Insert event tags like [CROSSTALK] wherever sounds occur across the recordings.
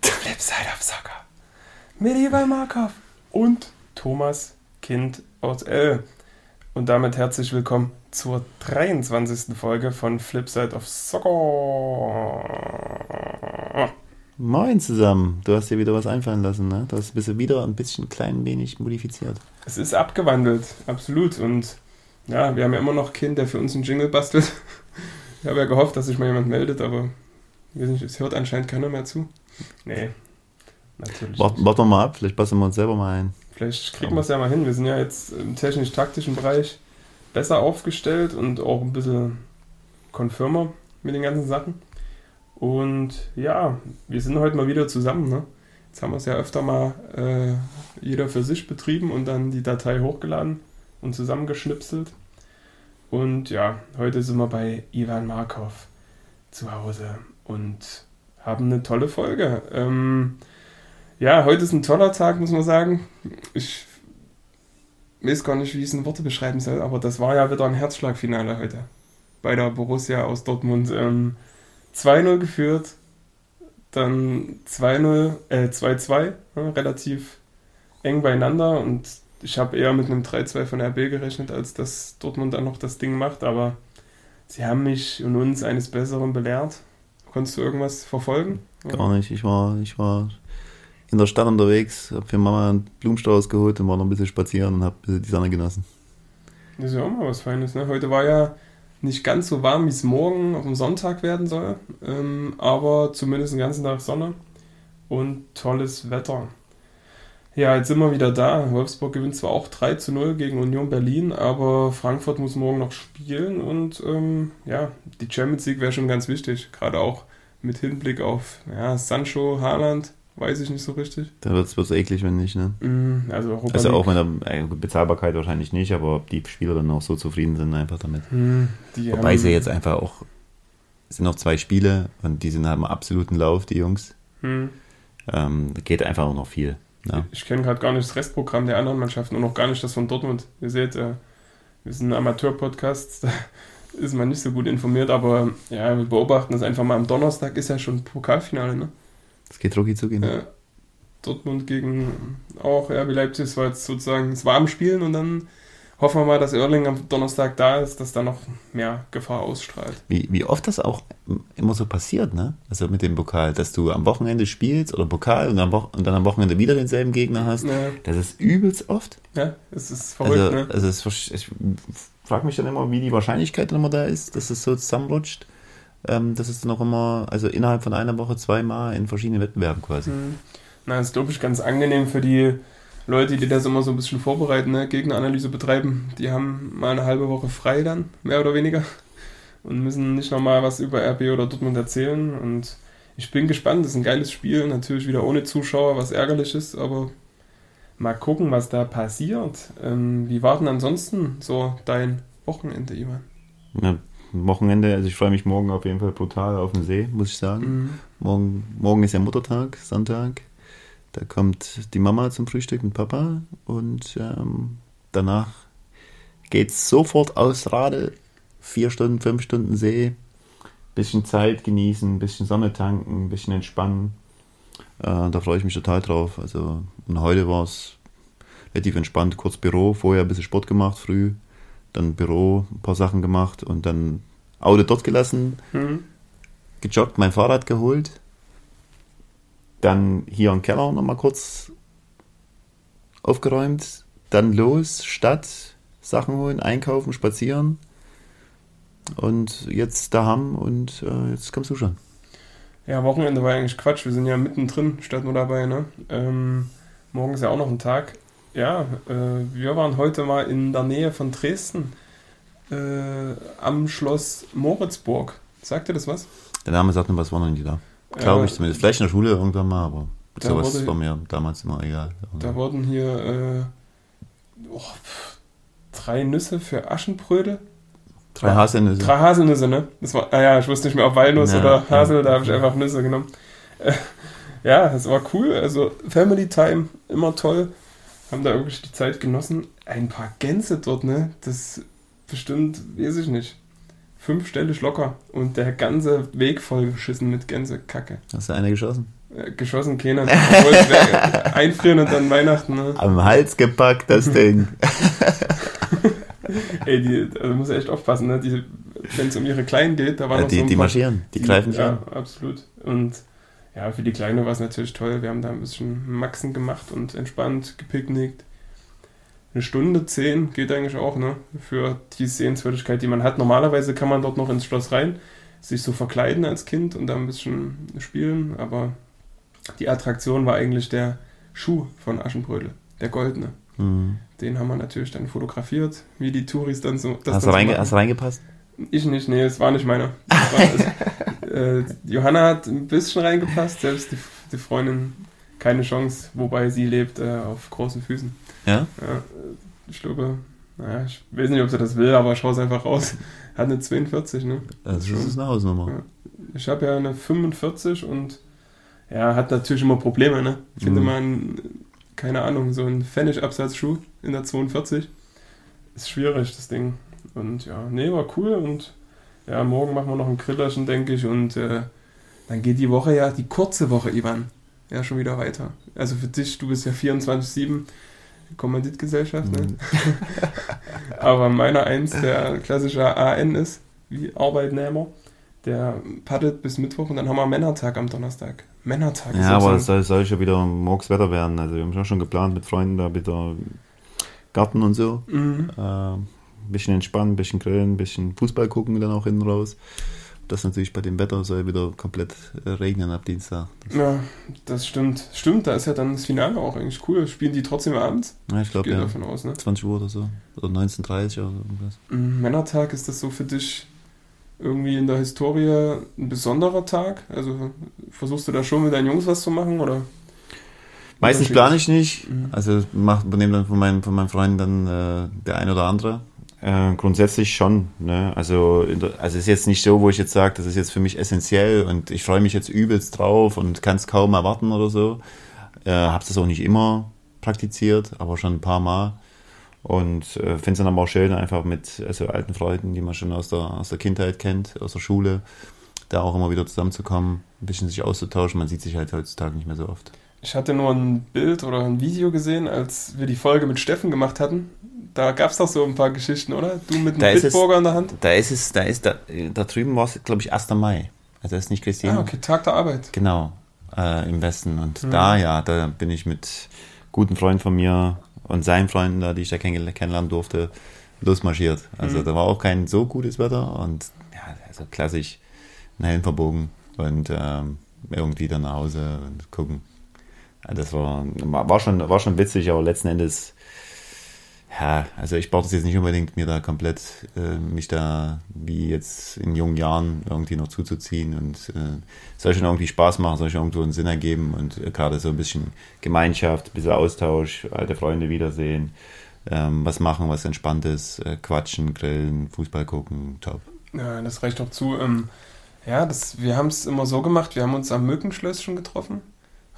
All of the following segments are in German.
Flipside of Soccer. Mit Ivan Markov und Thomas Kind aus L. Und damit herzlich willkommen zur 23. Folge von Flipside of Soccer. Moin zusammen. Du hast dir wieder was einfallen lassen, ne? Du hast bisschen wieder ein bisschen klein wenig modifiziert. Es ist abgewandelt, absolut. Und ja, wir haben ja immer noch Kind, der für uns einen Jingle bastelt. Ich habe ja gehofft, dass sich mal jemand meldet, aber nicht, es hört anscheinend keiner mehr zu. Nee, natürlich. Warten wir mal ab, vielleicht passen wir uns selber mal ein. Vielleicht kriegen wir es ja mal hin. Wir sind ja jetzt im technisch-taktischen Bereich besser aufgestellt und auch ein bisschen konfirmer mit den ganzen Sachen. Und ja, wir sind heute mal wieder zusammen. Ne? Jetzt haben wir es ja öfter mal äh, jeder für sich betrieben und dann die Datei hochgeladen und zusammengeschnipselt. Und ja, heute sind wir bei Ivan Markov zu Hause und haben eine tolle Folge. Ähm, ja, heute ist ein toller Tag, muss man sagen. Ich weiß gar nicht, wie ich es in Worte beschreiben soll, aber das war ja wieder ein Herzschlagfinale heute. Bei der Borussia aus Dortmund. Ähm, 2-0 geführt, dann 2-0, äh, 2-2, ne, relativ eng beieinander und ich habe eher mit einem 3-2 von RB gerechnet, als dass Dortmund dann noch das Ding macht, aber sie haben mich und uns eines Besseren belehrt. Konntest du irgendwas verfolgen? Gar nicht. Ich war, ich war in der Stadt unterwegs, habe für Mama einen Blumenstrauß geholt und war noch ein bisschen spazieren und habe die Sonne genossen. Das ist ja auch mal was Feines. Ne? Heute war ja nicht ganz so warm, wie es morgen auf dem Sonntag werden soll, ähm, aber zumindest den ganzen Tag Sonne und tolles Wetter. Ja, jetzt sind wir wieder da. Wolfsburg gewinnt zwar auch 3 zu 0 gegen Union Berlin, aber Frankfurt muss morgen noch spielen und ähm, ja, die Champions League wäre schon ganz wichtig, gerade auch mit Hinblick auf ja, Sancho, Haaland, weiß ich nicht so richtig. Da wird es eklig, wenn nicht, ne? Mm, Also, Europa Also auch mit der äh, Bezahlbarkeit wahrscheinlich nicht, aber ob die Spieler dann auch so zufrieden sind einfach damit. Die Wobei sie jetzt einfach auch, es sind noch zwei Spiele und die sind haben absoluten Lauf, die Jungs. Hm. Ähm, da geht einfach auch noch viel. Ja. Ich kenne gerade gar nicht das Restprogramm der anderen Mannschaften und auch gar nicht das von Dortmund. Ihr seht, äh, wir sind ein Amateur-Podcast, [LAUGHS] da ist man nicht so gut informiert, aber ja, wir beobachten das einfach mal. Am Donnerstag ist ja schon Pokalfinale, ne? Das geht rucki zucki. Ne? Ja. Dortmund gegen auch RB Leipzig, das war jetzt sozusagen das warm Spielen und dann hoffen wir mal, dass Erling am Donnerstag da ist, dass da noch mehr Gefahr ausstrahlt. Wie, wie oft das auch immer so passiert, ne? Also mit dem Pokal, dass du am Wochenende spielst oder Pokal und, Wo und dann am Wochenende wieder denselben Gegner hast. Ja, Das ist übelst oft. ja es ist verrückt, Also, ne? also es, ich frage mich dann immer, wie die Wahrscheinlichkeit dann immer da ist, dass es so zusammenrutscht. Ähm, das ist dann auch immer, also innerhalb von einer Woche zweimal in verschiedenen Wettbewerben quasi. Hm. Na, das ist, glaube ich, ganz angenehm für die Leute, die das immer so ein bisschen vorbereiten, ne? Gegneranalyse betreiben. Die haben mal eine halbe Woche frei dann, mehr oder weniger. Und müssen nicht nochmal was über RB oder Dortmund erzählen. Und ich bin gespannt, das ist ein geiles Spiel. Natürlich wieder ohne Zuschauer, was ärgerlich ist, aber mal gucken, was da passiert. Ähm, wie war denn ansonsten so dein Wochenende, Ivan? Ja, Wochenende, also ich freue mich morgen auf jeden Fall brutal auf den See, muss ich sagen. Mhm. Morgen, morgen ist ja Muttertag, Sonntag. Da kommt die Mama zum Frühstück mit Papa und ähm, danach geht's sofort aus Rade. Vier Stunden, fünf Stunden See. Bisschen Zeit genießen, bisschen Sonne tanken, bisschen entspannen. Äh, da freue ich mich total drauf. Also, und heute war es relativ entspannt. Kurz Büro, vorher ein bisschen Sport gemacht früh. Dann Büro, ein paar Sachen gemacht und dann Auto dort gelassen, Mhm. gejoggt, mein Fahrrad geholt. Dann hier im Keller nochmal kurz aufgeräumt. Dann los, Stadt, Sachen holen, einkaufen, spazieren. Und jetzt daheim und äh, jetzt kommst du schon. Ja, Wochenende war eigentlich Quatsch. Wir sind ja mittendrin, statt nur dabei, ne? Ähm, morgen ist ja auch noch ein Tag. Ja, äh, wir waren heute mal in der Nähe von Dresden äh, am Schloss Moritzburg. Sagt ihr das was? Der Name sagt mir was, war noch nie da. Glaube Äh, ich zumindest. Vielleicht in der Schule irgendwann mal, aber Da sowas wurde- war mir damals immer egal. Da wurden hier äh, oh, drei Nüsse für Aschenbrödel. Drei Haselnüsse. Drei Haselnüsse, ne? Das war, ah ja, ich wusste nicht mehr, ob Walnuss Ja, oder Hasel, ja. da habe ich einfach Nüsse genommen. Äh, [LAUGHS] ja, das war cool. Also Family Time, immer toll. Haben da wirklich die Zeit genossen. Ein paar Gänse dort, ne? Das bestimmt, weiß ich nicht, fünfstellig locker und der ganze Weg voll geschissen mit Gänsekacke. Hast du eine geschossen? Äh, geschossen keiner. [LAUGHS] Einfrieren und dann Weihnachten. Ne? Am Hals gepackt, das Ding. [LAUGHS] Ey, die, also muss echt aufpassen, ne? Die, wenn es um ihre Kleinen geht, da war Ja, noch so die, ein die paar- marschieren, die greifen ja, an. absolut. Und ja, für die Kleine war es natürlich toll. Wir haben da ein bisschen Maxen gemacht und entspannt gepicknickt. Eine Stunde, zehn geht eigentlich auch, ne? Für die Sehenswürdigkeit, die man hat. Normalerweise kann man dort noch ins Schloss rein, sich so verkleiden als Kind und da ein bisschen spielen, aber die Attraktion war eigentlich der Schuh von Aschenbrödel, der goldene. Mhm. Den haben wir natürlich dann fotografiert, wie die Touris dann so. das Hast, du reinge hast du reingepasst? Ich nicht, nee, es war nicht meiner. [LAUGHS] Äh, Johanna hat ein bisschen reingepasst, selbst die, die Freundin keine Chance, wobei sie lebt äh, auf großen Füßen. Ja? Ja, ich glaube, naja, ich weiß nicht, ob sie das will, aber schau es einfach raus. Hat eine 42, ne? Also das ist eine Hausnummer. Ja. Ich habe ja eine 45 und ja, hat natürlich immer Probleme, ne? Finde Mhm. man, keine Ahnung, so ein Pfennigabsatzschuh in der 42 ist schwierig, das Ding. Und ja, nee, war cool und ja, morgen machen wir noch ein Grillerchen, denke ich, und äh, dann geht die Woche ja, die kurze Woche, Ivan, ja schon wieder weiter. Also für dich, du bist ja 24-7 Kommanditgesellschaft, ne? Mhm. [LAUGHS] Aber meiner eins, der klassische AN ist, wie Arbeitnehmer, der paddelt bis Mittwoch und dann haben wir Männertag am Donnerstag. Männertag Ja, aber es soll, soll schon wieder morgens Wetter werden. Also wir haben schon- geplant mit Freunden da wieder Garten und so. Mhm. Äh, ein bisschen entspannen, ein bisschen grillen, ein bisschen Fußball gucken dann auch hinten raus. Das natürlich bei dem Wetter soll wieder komplett äh, regnen ab Dienstag. Das, Ja, das stimmt. Stimmt, da ist ja dann das Finale auch eigentlich cool. Spielen die trotzdem abends? ja, ich glaube ja. davon aus, ne? 20 Uhr oder so. Oder 19.30 Uhr oder irgendwas. Mhm, Männertag, ist das so für dich irgendwie in der Historie ein besonderer Tag? Also versuchst du da schon mit deinen Jungs was zu machen oder? Meistens plane ich nicht. Mhm. Also macht, übernehme dann von meinen, von meinen Freunden dann äh, der ein oder andere. Äh, grundsätzlich schon. Ne? Also, also es ist jetzt nicht so, wo ich jetzt sage, das ist jetzt für mich essentiell und ich freue mich jetzt übelst drauf und kann es kaum erwarten oder so. Äh, Habe das auch nicht immer praktiziert, aber schon ein paar Mal. Und äh, finde es dann aber auch schön, einfach mit also alten Freunden, die man schon aus der, aus der Kindheit kennt, aus der Schule, da auch immer wieder zusammenzukommen, ein bisschen sich auszutauschen. Man sieht sich halt heutzutage nicht mehr so oft. Ich hatte nur ein Bild oder ein Video gesehen, als wir die Folge mit Steffen gemacht hatten. Da gab es doch so ein paar Geschichten, oder? Du mit einem Bitburger in der Hand. Da ist es, da ist da, da drüben war es, glaube ich, 1. Mai. Also das ist nicht Christine. Ah, okay, Tag der Arbeit. Genau, äh, im Westen. Und Mhm. da, ja, da bin ich mit guten Freunden von mir und seinen Freunden da, die ich da kenn kennenlernen durfte, losmarschiert. Also Mhm. da war auch kein so gutes Wetter und ja, also klassisch einen Helm verbogen und ähm, irgendwie dann nach Hause und gucken. Ja, das war, war, schon, war schon witzig, aber letzten Endes, ja, also ich brauche das jetzt nicht unbedingt, mir da komplett äh, mich da wie jetzt in jungen Jahren irgendwie noch zuzuziehen und äh, soll schon irgendwie Spaß machen, soll schon irgendwo einen Sinn ergeben und äh, gerade so ein bisschen Gemeinschaft, ein bisschen Austausch, alte Freunde wiedersehen, ähm, was machen, was entspannt ist, äh, quatschen, grillen, Fußball gucken, top. Ja, das reicht doch zu. Ähm, ja, das, wir haben es immer so gemacht, wir haben uns am Mückenschlösschen getroffen,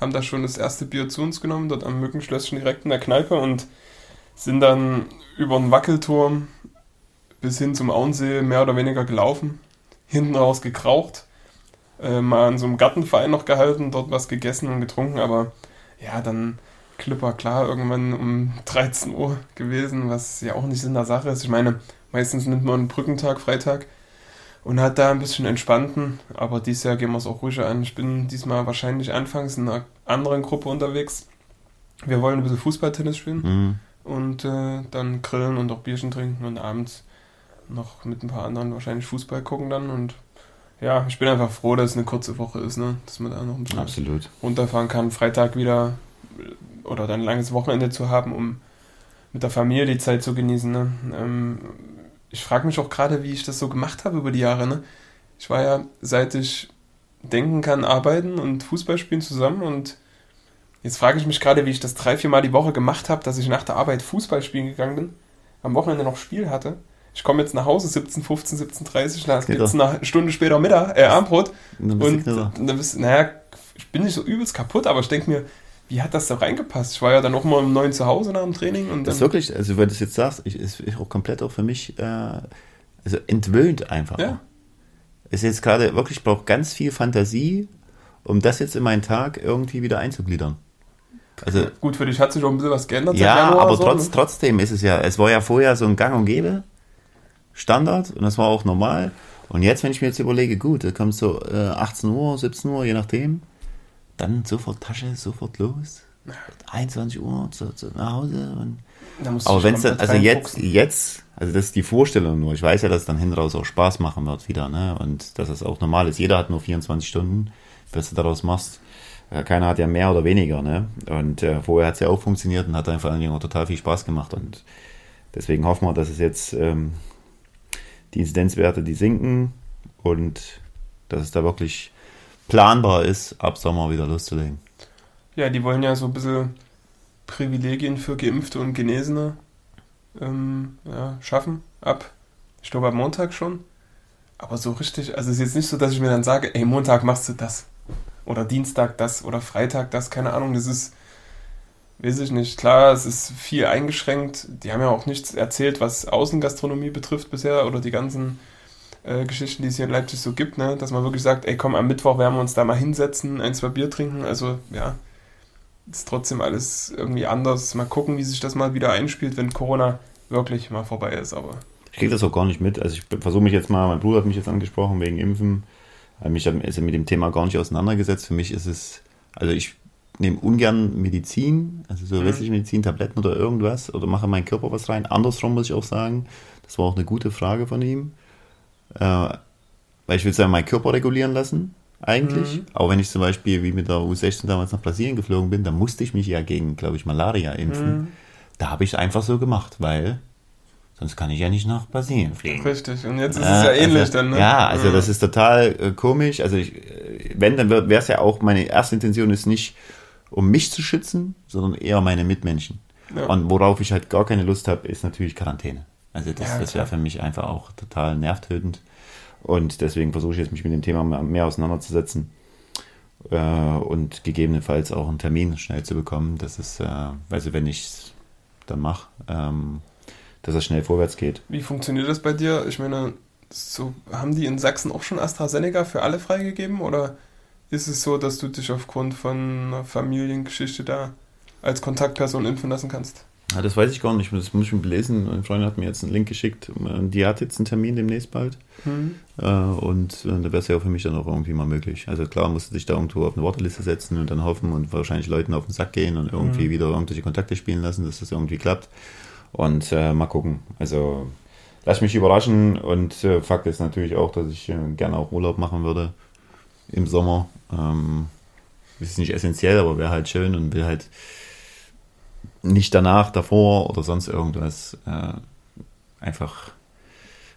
haben da schon das erste Bier zu uns genommen, dort am Mückenschlösschen direkt in der Kneipe und sind dann über den Wackelturm bis hin zum Auensee mehr oder weniger gelaufen, hinten raus gekraucht, äh, mal an so einem Gartenverein noch gehalten, dort was gegessen und getrunken, aber ja, dann Clipper klar, irgendwann um 13 Uhr gewesen, was ja auch nicht in der Sache ist. Ich meine, meistens nimmt man einen Brückentag, Freitag und hat da ein bisschen entspannten, aber dieses Jahr gehen wir es auch ruhiger an. Ich bin diesmal wahrscheinlich anfangs in einer anderen Gruppe unterwegs. Wir wollen ein bisschen Fußball-Tennis spielen Mhm. Und äh, dann grillen und auch Bierchen trinken und abends noch mit ein paar anderen wahrscheinlich Fußball gucken dann und ja, ich bin einfach froh, dass es eine kurze Woche ist, ne? dass man da noch ein bisschen Absolut. runterfahren kann, Freitag wieder äh, oder dann ein langes Wochenende zu haben, um mit der Familie die Zeit zu genießen. Ne? Ähm, ich frage mich auch gerade, wie ich das so gemacht habe über die Jahre. Ne? Ich war ja, seit ich denken kann, arbeiten und Fußball spielen zusammen und jetzt frage ich mich gerade, wie ich das drei, vier Mal die Woche gemacht habe, dass ich nach der Arbeit Fußball spielen gegangen bin, am Wochenende noch Spiel hatte. Ich komme jetzt nach Hause 17, 15, 17, 30, da Geht gibt es eine Stunde später Mittag, äh, Abendbrot Und dann bist du und Knaller. dann bist naja, ich bin nicht so übelst kaputt, aber ich denke mir, wie hat das da reingepasst? Ich war ja dann auch mal um neun zu Hause nach dem Training und Das ist dann, wirklich, also wenn du es jetzt sagst, ich, ist auch komplett auch für mich äh, Also entwöhnt einfach. Ja. Es ist jetzt gerade wirklich, ich brauche ganz viel Fantasie, um das jetzt in meinen Tag irgendwie wieder einzugliedern. Also, Gut, für dich hat sich auch ein bisschen was geändert ja, aber so, trotz, ne? trotzdem ist es ja, es war ja vorher so ein Gang und Gäbe, Standard, und das war auch normal. Und jetzt, wenn ich mir jetzt überlege, gut, da kommt so äh, 18 Uhr, 17 Uhr, je nachdem, dann sofort Tasche, sofort los. 21 Uhr zu, zu, nach Hause. Und, du aber wenn es dann, also jetzt, jetzt, also das ist die Vorstellung nur. Ich weiß ja, dass es dann hinten raus auch Spaß machen wird wieder, ne? Und dass es auch normal ist. Jeder hat nur 24 Stunden, was du daraus machst. Äh, Keiner hat ja mehr oder weniger, ne? Und äh, vorher hat es ja auch funktioniert und hat vor allen Dingen auch total viel Spaß gemacht. Und deswegen hoffen wir, dass es jetzt ähm, die Inzidenzwerte, die sinken und dass es da wirklich planbar ist, ab Sommer wieder loszulegen. Ja, die wollen ja so ein bisschen Privilegien für Geimpfte und Genesene ähm, ja, schaffen. Ab, ich glaube, ab Montag schon. Aber so richtig, also es ist jetzt nicht so, dass ich mir dann sage, ey, Montag machst du das. Oder Dienstag das oder Freitag das, keine Ahnung. Das ist, weiß ich nicht. Klar, es ist viel eingeschränkt. Die haben ja auch nichts erzählt, was Außengastronomie betrifft bisher oder die ganzen äh, Geschichten, die es hier in Leipzig so gibt, ne? dass man wirklich sagt, ey komm, am Mittwoch werden wir uns da mal hinsetzen, ein, zwei Bier trinken. Also ja, ist trotzdem alles irgendwie anders. Mal gucken, wie sich das mal wieder einspielt, wenn Corona wirklich mal vorbei ist. Aber Ich kriege das auch gar nicht mit. Also ich versuche mich jetzt mal, mein Bruder hat mich jetzt angesprochen wegen Impfen. Mich ist er mit dem Thema gar nicht auseinandergesetzt. Für mich ist es, also ich nehme ungern Medizin, also so Mhm. westliche Medizin, Tabletten oder irgendwas oder mache in meinen Körper was rein. Andersrum muss ich auch sagen, das war auch eine gute Frage von ihm. Äh, weil ich will sagen, meinen Körper regulieren lassen, eigentlich. Mhm. Aber wenn ich zum Beispiel wie mit der U16 damals nach Brasilien geflogen bin, dann musste ich mich ja gegen, glaube ich, Malaria impfen. Mhm. Da habe ich es einfach so gemacht, weil sonst kann ich ja nicht nach Brasilien fliegen. richtig. Und jetzt ist es ja ähnlich also, dann, ne? Ja, also das ist total äh, komisch. Also ich, äh, wenn, dann wäre es ja auch, meine erste Intention ist nicht, um mich zu schützen, sondern eher meine Mitmenschen. Ja. Und worauf ich halt gar keine Lust habe, ist natürlich Quarantäne. Also das, Ja, das wäre für mich einfach auch total nervtötend. Und deswegen versuche ich jetzt, mich mit dem Thema mehr, mehr auseinanderzusetzen. Äh, und gegebenenfalls auch einen Termin schnell zu bekommen. Das ist, äh, also wenn ich es dann mache, ähm, dass es schnell vorwärts geht. Wie funktioniert das bei dir? Ich meine, so haben die in Sachsen auch schon AstraZeneca für alle freigegeben oder ist es so, dass du dich aufgrund von einer Familiengeschichte da als Kontaktperson impfen lassen kannst? Ja, das weiß ich gar nicht. Das muss ich mir belesen. Eine Freundin hat mir jetzt einen Link geschickt. Die hat jetzt einen Termin demnächst bald. Hm. Äh, Und äh, da wäre es ja auch für mich dann auch irgendwie mal möglich. Also klar, musste sich da irgendwo auf eine Warteliste setzen und dann hoffen und wahrscheinlich Leuten auf den Sack gehen und irgendwie Mhm. wieder irgendwelche Kontakte spielen lassen, dass das irgendwie klappt. Und äh, mal gucken. Also lass mich überraschen. Und äh, Fakt ist natürlich auch, dass ich äh, gerne auch Urlaub machen würde im Sommer. Ähm, ist nicht essentiell, aber wäre halt schön und will halt nicht danach, davor oder sonst irgendwas äh, einfach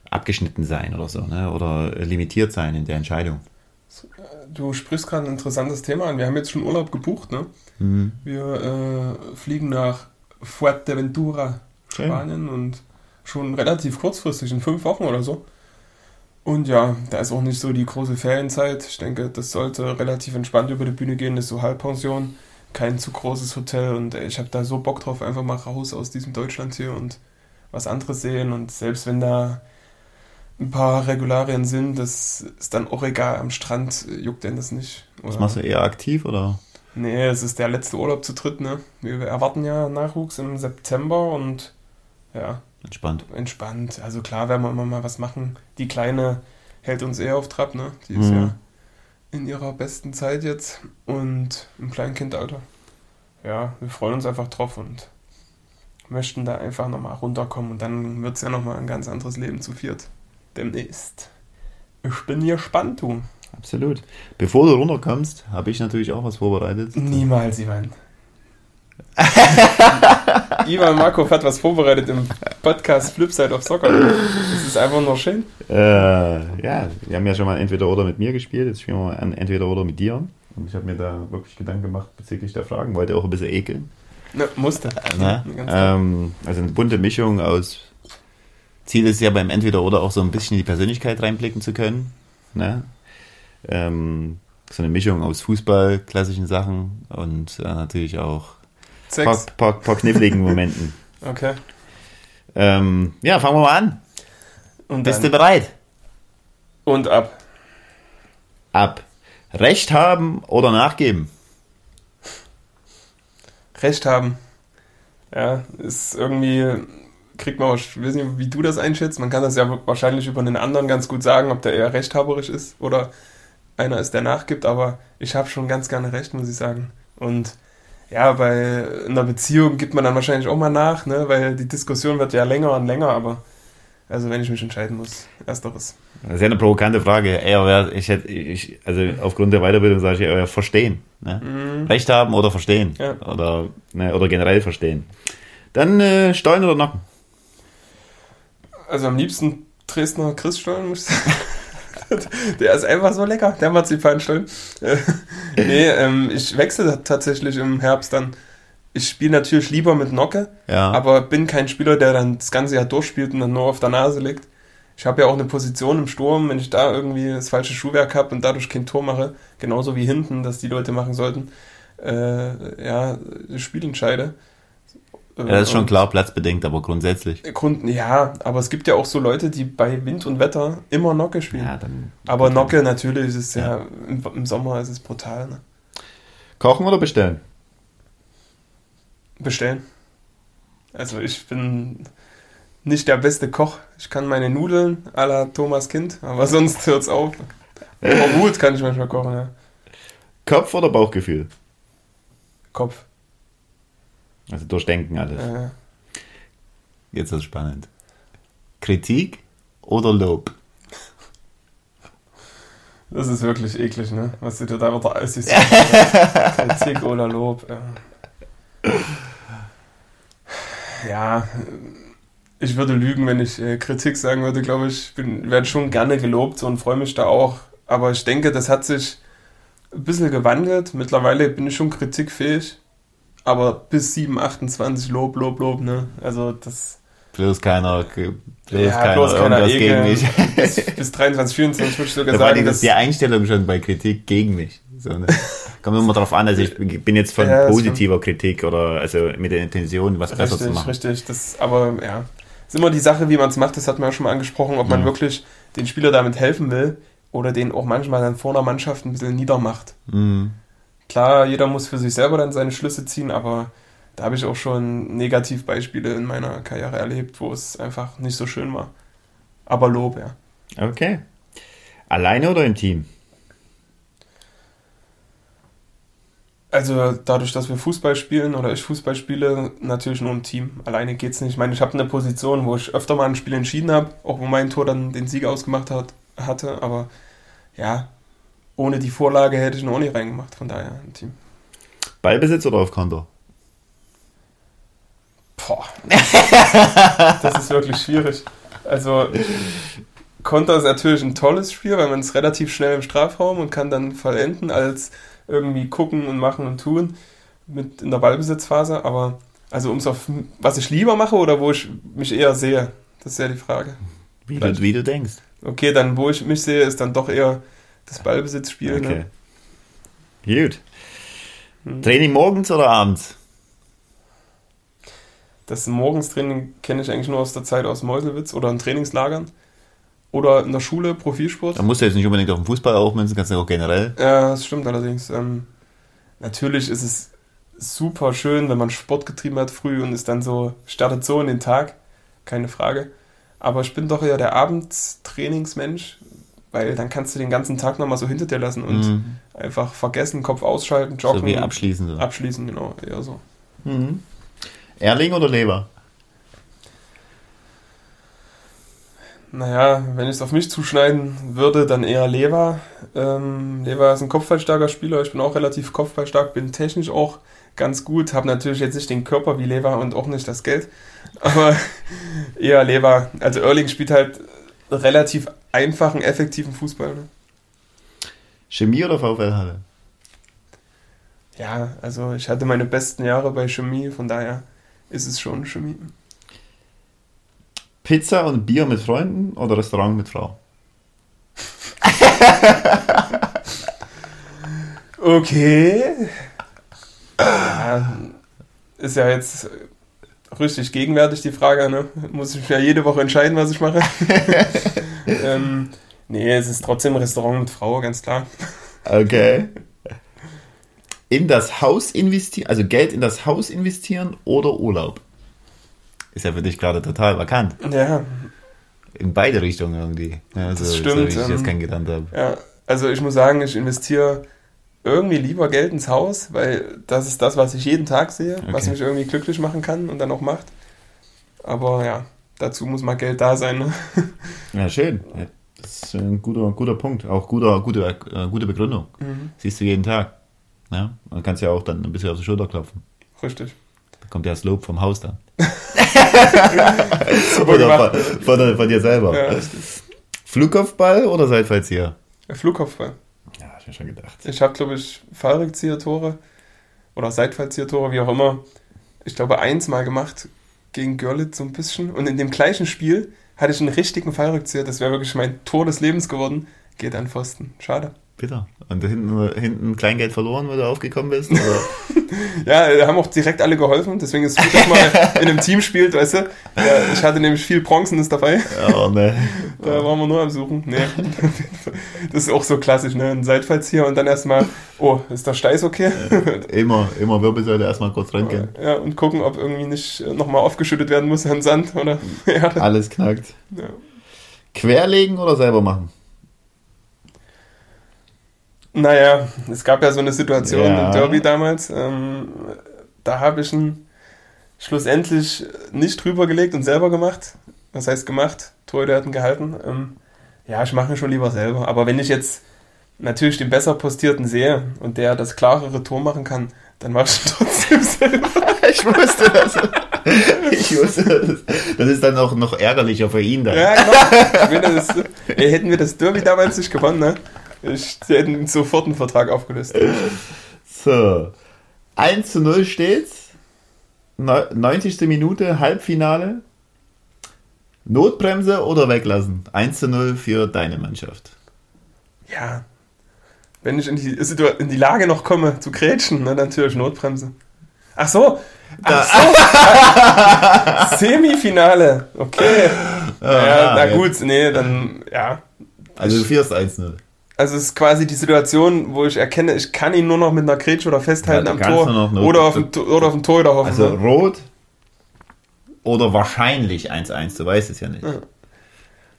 abgeschnitten sein oder so, ne? Oder limitiert sein in der Entscheidung. Du sprichst gerade ein interessantes Thema an. Wir haben jetzt schon Urlaub gebucht, ne? Mhm. Wir äh, fliegen nach Fuerteventura, Spanien und schon relativ kurzfristig, in fünf Wochen oder so. Und ja, da ist auch nicht so die große Ferienzeit. Ich denke, das sollte relativ entspannt über die Bühne gehen. Das ist so Halbpension, kein zu großes Hotel und ey, ich habe da so Bock drauf, einfach mal raus aus diesem Deutschland hier und was anderes sehen. Und selbst wenn da ein paar Regularien sind, das ist dann auch egal. Am Strand äh, juckt denn das nicht. Oder- machst du eher aktiv oder? Nee, es ist der letzte Urlaub zu dritt, ne? Wir erwarten ja Nachwuchs im September und ja, Entspannt. entspannt. Also klar werden wir immer mal was machen. Die Kleine hält uns eher auf Trab, ne? Die ist Mhm. ja in ihrer besten Zeit jetzt und im Kleinkindalter. Ja, wir freuen uns einfach drauf und möchten da einfach nochmal runterkommen und dann wird es ja nochmal ein ganz anderes Leben zu viert. Demnächst. Ich bin gespannt, du. Absolut. Bevor du runterkommst, habe ich natürlich auch was vorbereitet. Niemals, Ivan. [LAUGHS] Ivan Markov hat was vorbereitet im Podcast Flipside of Soccer. Das ist einfach nur schön. Äh, ja, wir haben ja schon mal entweder oder mit mir gespielt, jetzt spielen wir mal entweder oder mit dir. Und ich habe mir da wirklich Gedanken gemacht bezüglich der Fragen, wollte auch ein bisschen ekeln. Ne, musste. Klar. Ähm, also eine bunte Mischung aus. Ziel ist ja beim Entweder oder auch so ein bisschen in die Persönlichkeit reinblicken zu können. Ne? Ähm, so eine Mischung aus Fußball, klassischen Sachen und äh, natürlich auch Sex. paar, paar kniffligen Momenten. [LAUGHS] Okay. Ähm, ja, fangen wir mal an. Und Bist du bereit? und ab. Ab. Recht haben oder nachgeben? Recht haben. Ja, ist irgendwie, kriegt man, ich weiß nicht, wie du das einschätzt. Man kann das ja wahrscheinlich über einen anderen ganz gut sagen, ob der eher rechthaberisch ist oder einer ist, der nachgibt. Aber ich habe schon ganz gerne Recht, muss ich sagen. Und ja, bei einer Beziehung gibt man dann wahrscheinlich auch mal nach, ne? weil die Diskussion wird ja länger und länger. Aber also, wenn ich mich entscheiden muss, ersteres. Das ist ja eine provokante Frage. Eher wär, ich hätte, ich, also aufgrund der Weiterbildung sage ich eher verstehen. Ne? Recht haben oder verstehen. Ja. Oder, ne, oder generell verstehen. Dann äh, Steuern oder Nacken? Also am liebsten Dresdner Christstollen, muss ich sagen. [LAUGHS] Der ist einfach so lecker, der Marzipanstollen. [LAUGHS] Nee, ähm, ich wechsle tatsächlich im Herbst dann. Ich spiele natürlich lieber mit Nocke, Ja. aber bin kein Spieler, der dann das ganze Jahr durchspielt und dann nur auf der Nase liegt. Ich habe ja auch eine Position im Sturm, wenn ich da irgendwie das falsche Schuhwerk habe und dadurch kein Tor mache, genauso wie hinten, dass die Leute machen sollten, äh, ja, das Spiel entscheide. Ja, das ist schon klar, platzbedingt, aber grundsätzlich. Grund, ja, aber es gibt ja auch so Leute, die bei Wind und Wetter immer Nocke spielen. Ja, dann aber Nocke natürlich ist ja, Ja. im, im Sommer ist es brutal. Ne? kochen oder bestellen? Bestellen. Also ich bin nicht der beste Koch. Ich kann meine Nudeln à la Thomas Kind, aber [LAUGHS] sonst hört's auf. Aber gut kann ich manchmal kochen, ja. Kopf oder Bauchgefühl? Kopf. Also durchdenken alles. Äh, Jetzt ist spannend. Kritik oder Lob? das ist wirklich eklig, ne? Was du dir da wieder aussiehst. [LAUGHS] Kritik oder Lob. Ja. ja, ich würde lügen, wenn ich äh, Kritik sagen würde, glaube ich. Ich werde schon gerne gelobt und freue mich da auch. Aber ich denke, das hat sich ein bisschen gewandelt. Mittlerweile bin ich schon kritikfähig. Aber bis 7, 28 Lob, Lob, Lob, ne? Also das. Bloß keiner, bloß Ja, keiner bloß keiner irgendwas gegen mich. Bis, [LAUGHS] bis 23, 24 würde ich sogar allem sagen. ist dass- die Einstellung schon bei Kritik gegen mich. So, ne? [LAUGHS] Kommt immer drauf an, also ich bin jetzt von Ja, positiver Kritik oder also mit der Intention, was besser zu Richtig, machen. richtig. Das, aber ja, ist immer die Sache, wie man es macht. Das hat man ja schon mal angesprochen, ob man Ja. wirklich den Spieler damit helfen will oder den auch manchmal dann vor einer Mannschaft ein bisschen niedermacht. Mhm. Klar, jeder muss für sich selber dann seine Schlüsse ziehen, aber da habe ich auch schon Negativbeispiele in meiner Karriere erlebt, wo es einfach nicht so schön war. Aber Lob, ja. Okay. Alleine oder im Team? Also dadurch, dass wir Fußball spielen oder ich Fußball spiele, natürlich nur im Team. Alleine geht's nicht. Ich meine, ich habe eine Position, wo ich öfter mal ein Spiel entschieden habe, auch wo mein Tor dann den Sieg ausgemacht hat, hatte. Aber ja, ohne die Vorlage hätte ich ihn auch nicht reingemacht. Von daher im Team. Ballbesitz oder auf Konter? Boah. das ist wirklich schwierig. Also Konter ist natürlich ein tolles Spiel, weil man es relativ schnell im Strafraum und kann dann vollenden, als irgendwie gucken und machen und tun mit in der Ballbesitzphase. Aber also ums auf was ich lieber mache oder wo ich mich eher sehe, das ist ja die Frage. Wie, du, wie du denkst. Okay, dann wo ich mich sehe, ist dann doch eher das Ballbesitzspiel. Okay. Ne? Gut. Hm. Training morgens oder abends? Das Morgenstraining kenne ich eigentlich nur aus der Zeit aus Meuselwitz oder in Trainingslagern. Oder in der Schule, Profilsport. Da musst du jetzt nicht unbedingt auf den Fußball aufmünzen, kannst du auch generell. Ja, das stimmt allerdings. Ähm, natürlich ist es super schön, wenn man Sport getrieben hat früh und ist dann so, startet so in den Tag, keine Frage. Aber ich bin doch eher der Abendtrainingsmensch, weil dann kannst du den ganzen Tag nochmal so hinter dir lassen und Mhm. einfach vergessen, Kopf ausschalten, joggen. So wie abschließen. So. abschließen, genau, eher so. Mhm. Erling oder Leber? Naja, wenn ich es auf mich zuschneiden würde, dann eher Lever. Ähm, Lever ist ein kopfballstarker Spieler. Ich bin auch relativ kopfballstark, bin technisch auch ganz gut. Habe natürlich jetzt nicht den Körper wie Lever und auch nicht das Geld. Aber [LAUGHS] eher Lever. Also Erling spielt halt relativ einfachen, effektiven Fußball. Ne? Chemie oder VfL Halle? Ja, also ich hatte meine besten Jahre bei Chemie, von daher ist es schon Chemie. Pizza und Bier mit Freunden oder Restaurant mit Frau? [LAUGHS] Okay. Ja, ist ja jetzt richtig gegenwärtig die Frage, ne? Muss ich ja jede Woche entscheiden, was ich mache. [LAUGHS] ähm, nee, es ist trotzdem Restaurant mit Frau, ganz klar. Okay. In das Haus investieren, also Geld in das Haus investieren oder Urlaub? Ist ja für dich gerade total vakant. Ja. In beide Richtungen irgendwie. Ja, das stimmt. So, wie ich jetzt kennengelernt habe. Ja, also ich muss sagen, ich investiere irgendwie lieber Geld ins Haus, weil das ist das, was ich jeden Tag sehe, okay. was mich irgendwie glücklich machen kann und dann auch macht. Aber ja, dazu muss mal Geld da sein. Ne? [LAUGHS] Ja, schön. Das ist ein guter, guter Punkt. Auch guter, gute, äh, gute Begründung. Mhm. Siehst du jeden Tag. Ja? Und kannst ja auch dann ein bisschen auf die Schulter klopfen. Richtig. Da kommt ja das Lob vom Haus dann. [LAUGHS] oder von, von, von, dir selber. Ja, Flugkopfball oder Seitfallzieher? Flugkopfball. Mir schon gedacht. Ich habe, glaube ich, Fallrückzieher-Tore oder Seitfallzieher-Tore, wie auch immer. Ich glaube, eins mal gemacht gegen Görlitz so ein bisschen. Und in dem gleichen Spiel hatte ich einen richtigen Fallrückzieher. Das wäre wirklich mein Tor des Lebens geworden. Geht an Pfosten. Schade. Bitter. Und hinten, hinten Kleingeld verloren, weil du aufgekommen bist? [LAUGHS] ja, haben auch direkt alle geholfen. Deswegen ist es gut, dass man in einem Team spielt, weißt du. Ja, ich hatte nämlich viel Bronzenes dabei. Oh, ne. [LAUGHS] Da waren wir nur am Suchen. Nee. [LAUGHS] Das ist auch so klassisch, ne? Ein Seitfallzieher und dann erstmal, oh, ist der Steiß okay? immer, immer Wirbelsäule erstmal kurz reingehen. Ja, und gucken, ob irgendwie nicht nochmal aufgeschüttet werden muss an Sand oder Erde. Alles knackt. Ja. Querlegen oder selber machen? Naja, es gab ja so eine Situation ja. im Derby damals. Ähm, da habe ich ihn schlussendlich nicht drüber gelegt und selber gemacht. Was heißt gemacht? Torhüter hatten gehalten. Ähm, ja, ich mache ihn schon lieber selber. Aber wenn ich jetzt natürlich den besser postierten sehe und der das klarere Tor machen kann, dann mache ich ihn [LAUGHS] trotzdem selber. [LAUGHS] ich wusste das. Ich wusste das. Das ist dann auch noch ärgerlicher für ihn dann. Ja, genau. Ich meine, das, ey, hätten wir das Derby damals nicht gewonnen, ne? Ich hätte sofort einen Vertrag aufgelöst. So. 1 zu 0 steht's. 90. Minute, Halbfinale. Notbremse oder weglassen? 1 zu 0 für deine Mannschaft. Ja. Wenn ich in die, in die Lage noch komme zu grätschen, ne, natürlich Notbremse. Ach so. Ach so. [LAUGHS] Semifinale. Okay. Ja, ja, na gut, nee, dann, ja. Also du führst 1-0. Also es ist quasi die Situation, wo ich erkenne, ich kann ihn nur noch mit einer Grätsche oder festhalten ja, am Tor oder auf, dem, oder auf dem Tor oder hoffen. Also ne? rot oder wahrscheinlich 1-1, du weißt es ja nicht. Ja.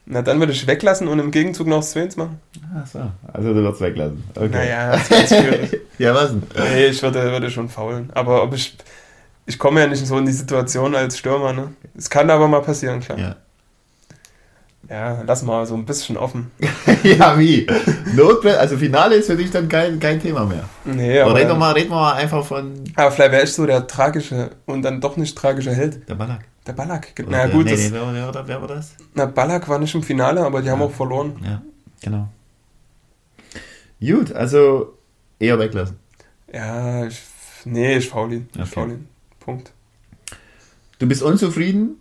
Na, dann würde ich weglassen und im Gegenzug noch 2 machen. Ach so, also du würdest weglassen. Okay. Naja, das ist schwierig. [LAUGHS] ja, was denn? Nee, ich würde, würde schon faulen. Aber ob ich, ich komme ja nicht so in die Situation als Stürmer, ne? Es kann aber mal passieren, klar. Ja. Ja, lass mal so ein bisschen offen. [LAUGHS] ja, wie? Notwehr, also Finale ist für dich dann kein, kein Thema mehr. Nee, aber. reden, wir mal, reden wir mal einfach von. Aber vielleicht wäre ich so der tragische und dann doch nicht tragische Held. Der Ballack. Der Ballack. Na naja, gut. Nee, das, nee, wer, wer, wer, war das? Na, Ballack war nicht im Finale, aber die ja. haben auch verloren. Ja, genau. Gut, also eher weglassen. Ja, ich, nee, ich faul ihn. Ich okay. faul ihn. Punkt. Du bist unzufrieden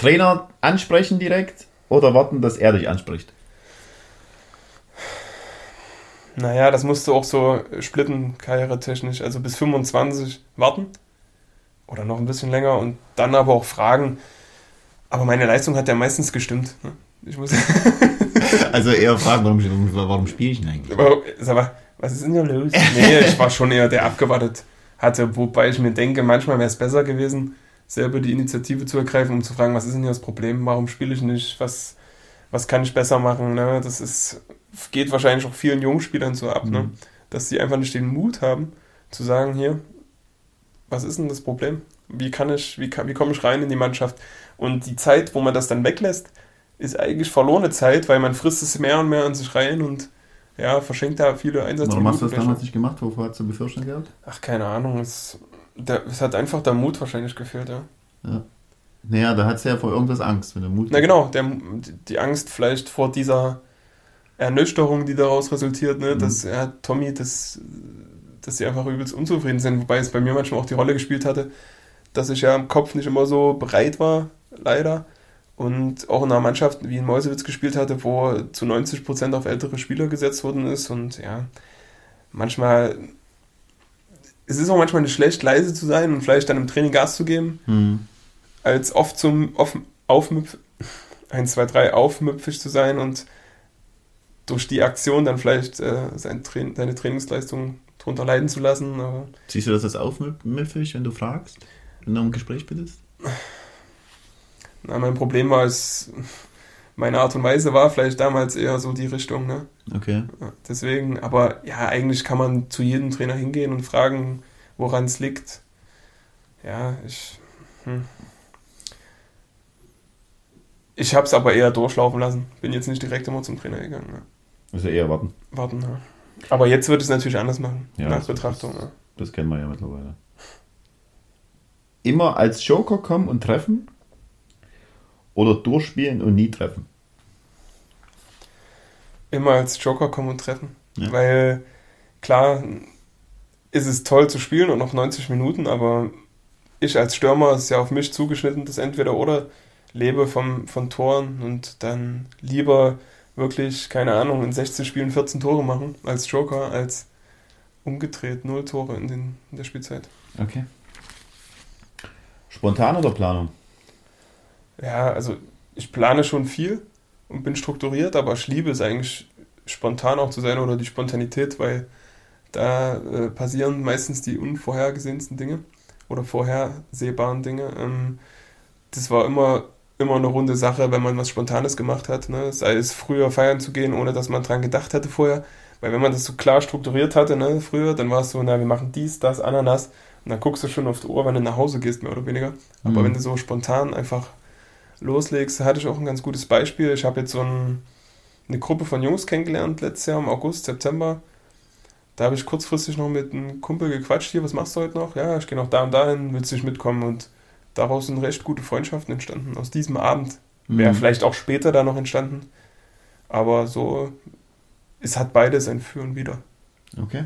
Trainer ansprechen direkt oder warten, dass er dich anspricht? Naja, das musst du auch so splitten, karrieretechnisch. Also bis 25 warten oder noch ein bisschen länger und dann aber auch fragen. Aber meine Leistung hat ja meistens gestimmt. Ne? Ich muss [LAUGHS] [LAUGHS] also eher fragen, warum, warum spiele ich denn eigentlich? Aber, sag mal, was ist denn da los? Nee, ich war schon eher der abgewartet hatte, wobei ich mir denke, manchmal wäre es besser gewesen, selber die Initiative zu ergreifen, um zu fragen, was ist denn hier das Problem, warum spiele ich nicht, was, was kann ich besser machen. Ne? Das ist, geht wahrscheinlich auch vielen jungen Spielern so ab, ne? mhm. ne? dass sie einfach nicht den Mut haben, zu sagen, hier, was ist denn das Problem? Wie kann ich, wie, kann, wie komme ich rein in die Mannschaft? Und die Zeit, wo man das dann weglässt, ist eigentlich verlorene Zeit, weil man frisst es mehr und mehr an sich rein und ja, verschenkt da viele Einsätze. Warum hast du das damals nicht gemacht? Wovor hast du Befürchtung gehabt? Ach, keine Ahnung. Es der, es hat einfach der Mut wahrscheinlich gefehlt, ja. Ja. Naja, da hat es ja vor irgendwas Angst, wenn der Mut. Na genau, der, die Angst vielleicht vor dieser Ernüchterung, die daraus resultiert, ne? Mhm. dass ja, Tommy, das, dass sie einfach übelst unzufrieden sind, wobei es bei mir manchmal auch die Rolle gespielt hatte, dass ich ja im Kopf nicht immer so bereit war, leider. Und auch in einer Mannschaft wie in Meusewitz gespielt hatte, wo zu 90% auf ältere Spieler gesetzt worden ist. Und ja, manchmal es ist auch manchmal nicht schlecht, leise zu sein und vielleicht dann im Training Gas zu geben, Mhm. als oft zum auf, aufmüpf, 1, 2, 3 aufmüpfig zu sein und durch die Aktion dann vielleicht äh, sein Train seine Trainingsleistung drunter leiden zu lassen. Aber Siehst du das als aufmüffig, wenn du fragst? Wenn du im Gespräch bist? na, mein Problem war, es, meine Art und Weise war vielleicht damals eher so die Richtung. Ne? Okay. Deswegen, aber ja, eigentlich kann man zu jedem Trainer hingehen und fragen, woran es liegt. Ja, ich. Hm. Ich habe es aber eher durchlaufen lassen. Bin jetzt nicht direkt immer zum Trainer gegangen. Ne? Also eher warten. Warten, ja. Aber jetzt würde ich es natürlich anders machen, Ja, nach das- Betrachtung. Ja. Das kennen wir ja mittlerweile. Immer als Joker kommen und treffen? Oder durchspielen und nie treffen? Immer als Joker kommen und treffen. Ja. Weil, klar, ist es toll zu spielen und noch 90 Minuten, aber ich als Stürmer ist ja auf mich zugeschnitten, das Entweder-Oder, lebe vom, von Toren und dann lieber wirklich, keine Ahnung, in 16 Spielen 14 Tore machen als Joker, als umgedreht 0 Tore in, den, in der Spielzeit. Okay. Spontan oder Planung? Ja, also ich plane schon viel und bin strukturiert, aber ich liebe es eigentlich spontan auch zu sein oder die Spontanität, weil da äh, passieren meistens die unvorhergesehensten Dinge oder vorhersehbaren Dinge. Ähm, das war immer, immer eine runde Sache, wenn man was Spontanes gemacht hat. Ne? Sei es früher feiern zu gehen, ohne dass man dran gedacht hatte vorher. Weil wenn man das so klar strukturiert hatte, ne, früher, dann war es so, na, wir machen dies, das, Ananas. Und dann guckst du schon auf die Uhr, wenn du nach Hause gehst, mehr oder weniger. Aber Mhm. wenn du so spontan einfach loslegst, hatte ich auch ein ganz gutes Beispiel. Ich habe jetzt so ein, eine Gruppe von Jungs kennengelernt letztes Jahr im August, September. Da habe ich kurzfristig noch mit einem Kumpel gequatscht. Hier, was machst du heute noch? Ja, ich gehe noch da und dahin, willst du nicht mitkommen? Und daraus sind recht gute Freundschaften entstanden. Aus diesem Abend. Wäre Mhm. vielleicht auch später da noch entstanden. Aber so, es hat beides ein Für und Wider. Okay.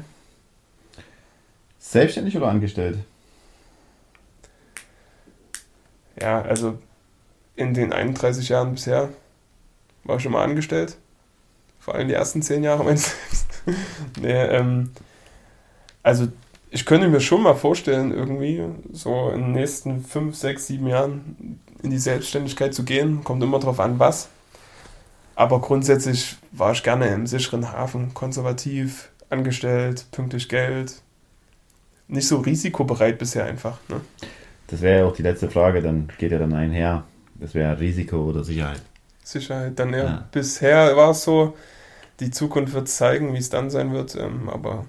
Selbstständig oder angestellt? Ja, also in den 31 Jahren bisher war ich schon mal angestellt. Vor allem die ersten 10 Jahre [LAUGHS] meines Lebens. nee, ähm, also ich könnte mir schon mal vorstellen, irgendwie so in den nächsten 5, 6, 7 Jahren in die Selbstständigkeit zu gehen. Kommt immer drauf an, was. Aber grundsätzlich war ich gerne im sicheren Hafen, konservativ, angestellt, pünktlich Geld. Nicht so risikobereit bisher einfach. Ne? Das wäre ja auch die letzte Frage, dann geht ja dann einher. Das wäre Risiko oder Sicherheit. Sicherheit. Dann ja. Ja. Bisher war es so, die Zukunft wird zeigen, wie es dann sein wird. Ähm, aber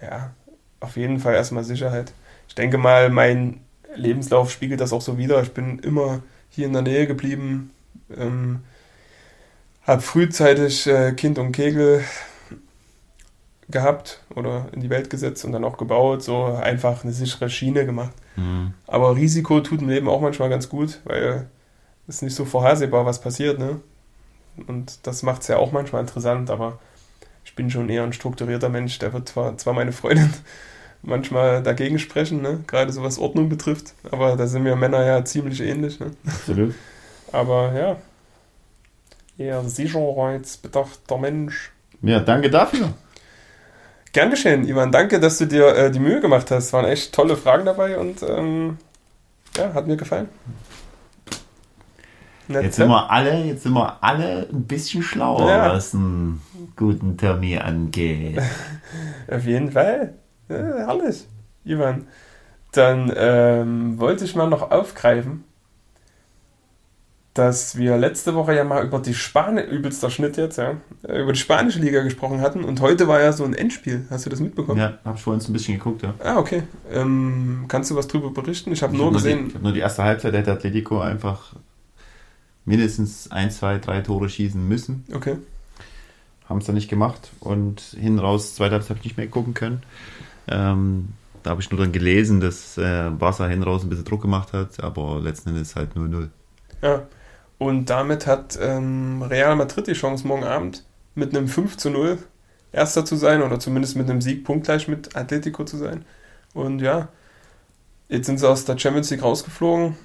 ja, auf jeden Fall erstmal Sicherheit. Ich denke mal, mein Lebenslauf spiegelt das auch so wider. Ich bin immer hier in der Nähe geblieben. Ähm, habe frühzeitig äh, Kind und Kegel gehabt oder in die Welt gesetzt und dann auch gebaut. So einfach eine sichere Schiene gemacht. Mhm. Aber Risiko tut im Leben auch manchmal ganz gut, weil es nicht so vorhersehbar, was passiert, ne? Und das macht es ja auch manchmal interessant, aber ich bin schon eher ein strukturierter Mensch. Der wird zwar, zwar meine Freundin [LAUGHS] manchmal dagegen sprechen, ne? Gerade so was Ordnung betrifft, aber da sind wir Männer ja ziemlich ähnlich, ne? Absolut. [LAUGHS] Aber ja, eher sicherheitsbedachter Mensch. Ja, danke dafür. Gern geschehen, Ivan. Danke, dass du dir äh, die Mühe gemacht hast. Waren echt tolle Fragen dabei und ähm, ja, hat mir gefallen. Nett, Jetzt ne? sind wir alle, jetzt sind wir alle ein bisschen schlauer, Ja. was einen guten Termin angeht. [LAUGHS] Auf jeden Fall. Ja, herrlich, Ivan. Dann ähm, wollte ich mal noch aufgreifen, dass wir letzte Woche ja mal über die Spanische, übelster Schnitt jetzt, ja, äh, über die spanische Liga gesprochen hatten und heute war ja so ein Endspiel. Hast du das mitbekommen? Ja, hab ich vorhin so ein bisschen geguckt, ja. Ah, okay. Ähm, kannst du was drüber berichten? Ich habe nur hab gesehen. die, ich hab nur die erste Halbzeit, da hätte Atletico einfach mindestens ein, zwei, drei Tore schießen müssen. Okay. Haben es dann nicht gemacht und hin raus, zweite Halbzeit hab ich nicht mehr gucken können. Ähm, da habe ich nur dann gelesen, dass äh, Barca hin raus ein bisschen Druck gemacht hat, aber letzten Endes halt 0-0. Ja. Und damit hat ähm, Real Madrid die Chance, morgen Abend mit einem 5 zu 0 Erster zu sein oder zumindest mit einem Sieg punktgleich mit Atletico zu sein. Und ja, jetzt sind sie aus der Champions League rausgeflogen.